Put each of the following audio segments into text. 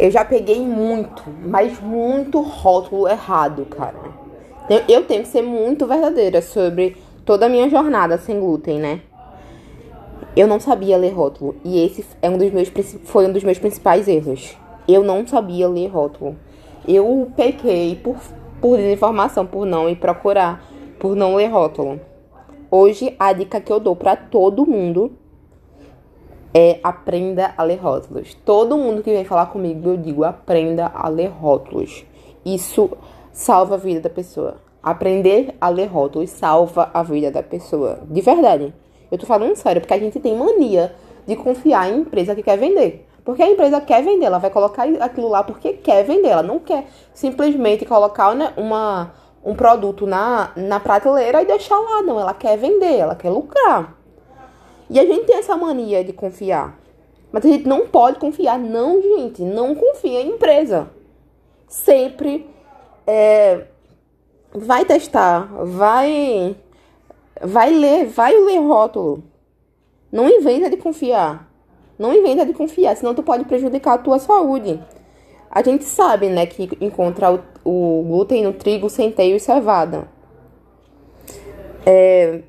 Eu já peguei muito, mas muito rótulo errado, cara. Eu, tenho que ser muito verdadeira sobre toda a minha jornada sem glúten, né? Eu não sabia ler rótulo. E esse é um dos meus, foi um dos meus principais erros. Eu não sabia ler rótulo. Eu pequei por, por desinformação, por não ir procurar, por não ler rótulo. Hoje, a dica que eu dou para todo mundo é aprenda a ler rótulos. Todo mundo que vem falar comigo, eu digo aprenda a ler rótulos. Isso salva a vida da pessoa. Aprender a ler rótulos salva a vida da pessoa. De verdade. Eu tô falando sério, porque a gente tem mania de confiar em empresa que quer vender. Porque a empresa quer vender, ela vai colocar aquilo lá porque quer vender, ela não quer simplesmente colocar né, uma, um produto na, na prateleira e deixar lá, não. Ela quer vender, ela quer lucrar. E a gente tem essa mania de confiar. Mas a gente não pode confiar, não, gente. Não confia em empresa. Sempre é, vai testar, vai, vai ler, vai ler rótulo. Não inventa de confiar. Não inventa de confiar, senão tu pode prejudicar a tua saúde. A gente sabe, né, que encontra o, o glúten no trigo, centeio e cevada. É,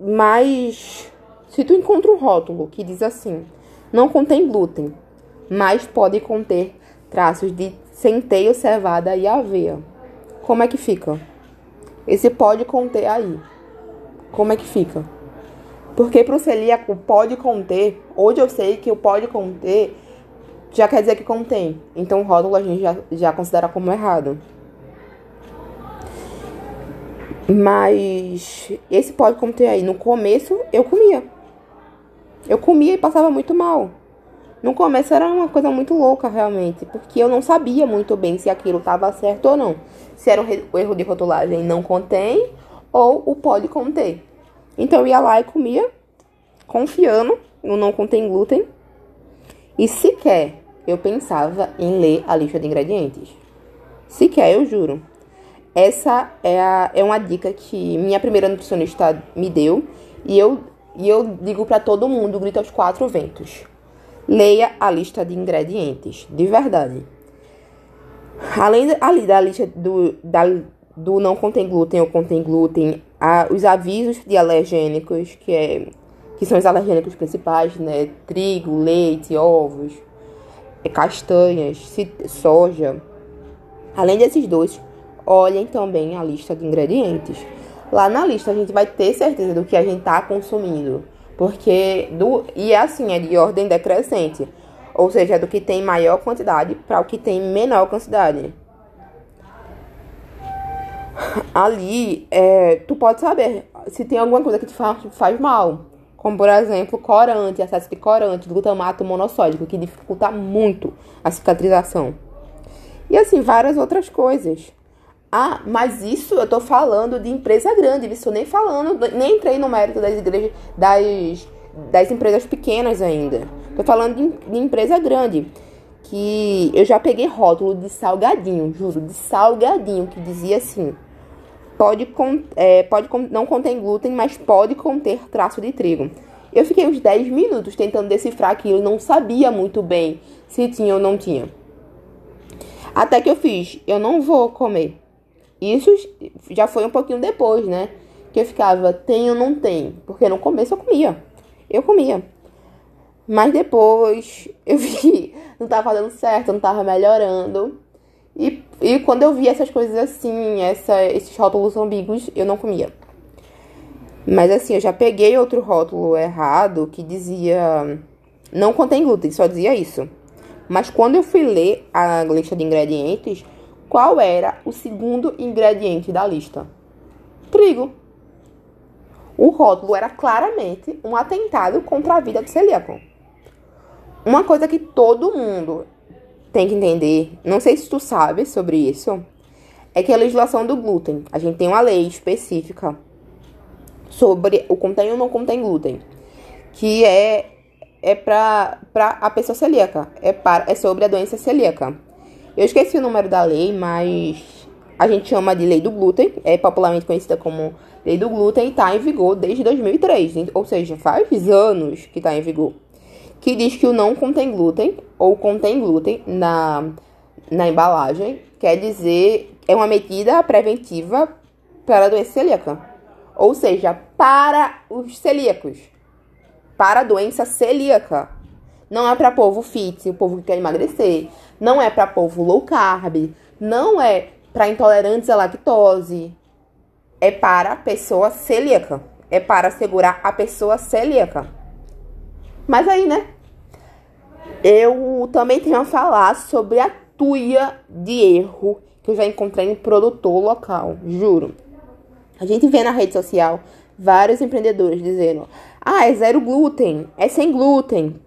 mas se tu encontra um rótulo que diz assim, não contém glúten, mas pode conter traços de centeio, cevada e aveia. Como é que fica? Esse pode conter aí. Como é que fica? Porque para o celíaco pode conter, hoje eu sei que o pode conter já quer dizer que contém. Então o rótulo a gente já, já considera como errado. Mas esse pode conter aí. No começo eu comia. Eu comia e passava muito mal. No começo era uma coisa muito louca, realmente, porque eu não sabia muito bem se aquilo estava certo ou não. Se era o erro de rotulagem não contém ou o pode conter. Então eu ia lá e comia, confiando no não contém glúten. E sequer eu pensava em ler a lista de ingredientes. Sequer, eu juro. Essa é, a, é uma dica que minha primeira nutricionista me deu e eu e eu digo para todo mundo, grito aos quatro ventos. Leia a lista de ingredientes, de verdade. Além ali da lista do, da, do não contém glúten ou contém glúten, os avisos de alergênicos, que, é, que são os alergênicos principais, né? Trigo, leite, ovos, é, castanhas, soja. Além desses dois, olhem também a lista de ingredientes. Lá na lista a gente vai ter certeza do que a gente está consumindo. Porque do e é assim, é de ordem decrescente. Ou seja, é do que tem maior quantidade para o que tem menor quantidade. Ali, é, tu pode saber se tem alguma coisa que te faz, faz mal. Como, por exemplo, corante, excesso de corante, glutamato monossódico, que dificulta muito a cicatrização. E assim, várias outras coisas. Ah, mas isso eu tô falando de empresa grande, isso nem falando, nem entrei no mérito das igrejas, das, das empresas pequenas ainda. Tô falando de, de empresa grande. Que eu já peguei rótulo de salgadinho, juro, de salgadinho, que dizia assim: pode, é, pode não contém glúten, mas pode conter traço de trigo. Eu fiquei uns 10 minutos tentando decifrar aquilo não sabia muito bem se tinha ou não tinha. Até que eu fiz, eu não vou comer. Isso já foi um pouquinho depois, né? Que eu ficava, tem ou não tem? Porque no começo eu comia. Eu comia. Mas depois eu vi que não tava dando certo, não tava melhorando. E, e quando eu vi essas coisas assim, essa, esses rótulos ambíguos, eu não comia. Mas assim, eu já peguei outro rótulo errado que dizia não contém glúten, só dizia isso. Mas quando eu fui ler a lista de ingredientes, qual era o segundo ingrediente da lista? Trigo. O rótulo era claramente um atentado contra a vida do celíaco. Uma coisa que todo mundo tem que entender, não sei se tu sabe sobre isso, é que a legislação do glúten, a gente tem uma lei específica sobre o contém ou não contém glúten, que é é para a pessoa celíaca, é, para, é sobre a doença celíaca. Eu esqueci o número da lei, mas a gente chama de lei do glúten, é popularmente conhecida como lei do glúten e está em vigor desde 2003, ou seja, faz anos que está em vigor. que diz que o não contém glúten ou contém glúten na, na embalagem, quer dizer, é uma medida preventiva para a doença celíaca. Ou seja, para os celíacos. Para a doença celíaca. Não é para povo fit, o povo que quer emagrecer. Não é para povo low carb. Não é para intolerantes à lactose. É para pessoa celíaca. É para segurar a pessoa celíaca. Mas aí, né? Eu também tenho a falar sobre a tuia de erro que eu já encontrei em produtor local, juro. A gente vê na rede social vários empreendedores dizendo: ah, é zero glúten, é sem glúten.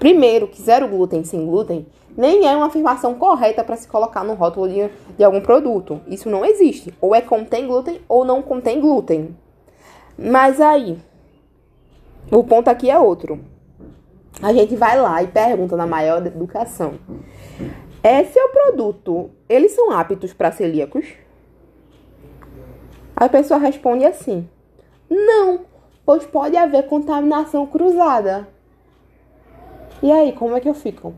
Primeiro, que zero glúten sem glúten nem é uma afirmação correta para se colocar no rótulo de, de algum produto. Isso não existe. Ou é contém glúten ou não contém glúten. Mas aí, o ponto aqui é outro. A gente vai lá e pergunta na maior educação. É seu produto, eles são aptos para celíacos? A pessoa responde assim: Não, pois pode haver contaminação cruzada. E aí, como é que eu fico?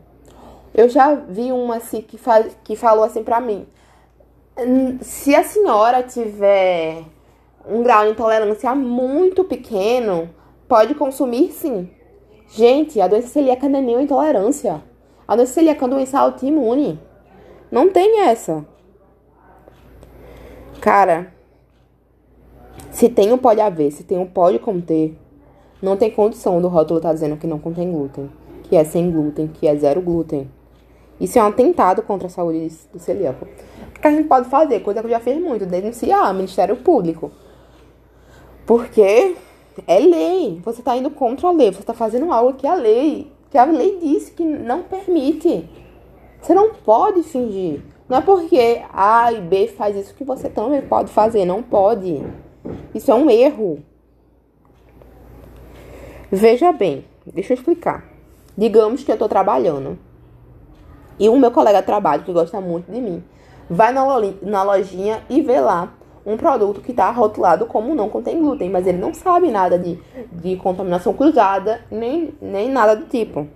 Eu já vi uma assim que, faz, que falou assim pra mim: Se a senhora tiver um grau de intolerância muito pequeno, pode consumir sim. Gente, a doença celíaca não é nem uma intolerância. A doença celíaca é uma doença autoimune. Não tem essa. Cara, se tem um pode haver, se tem um pode conter, não tem condição do rótulo estar tá dizendo que não contém glúten, que é sem glúten, que é zero glúten. Isso é um atentado contra a saúde do celíaco. O que a gente pode fazer? Coisa que eu já fiz muito, denunciar o Ministério Público. Porque é lei. Você está indo contra a lei. Você está fazendo algo que a lei, que a lei disse que não permite. Você não pode fingir. Não é porque A e B faz isso que você também pode fazer. Não pode. Isso é um erro. Veja bem, deixa eu explicar. Digamos que eu estou trabalhando e o meu colega de trabalho, que gosta muito de mim, vai na lojinha e vê lá um produto que está rotulado como não contém glúten, mas ele não sabe nada de, de contaminação cruzada, nem, nem nada do tipo.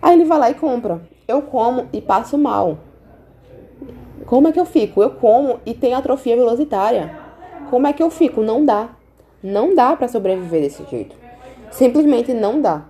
Aí ele vai lá e compra. Eu como e passo mal. Como é que eu fico? Eu como e tenho atrofia velocitária. Como é que eu fico? Não dá. Não dá para sobreviver desse jeito. Simplesmente não dá.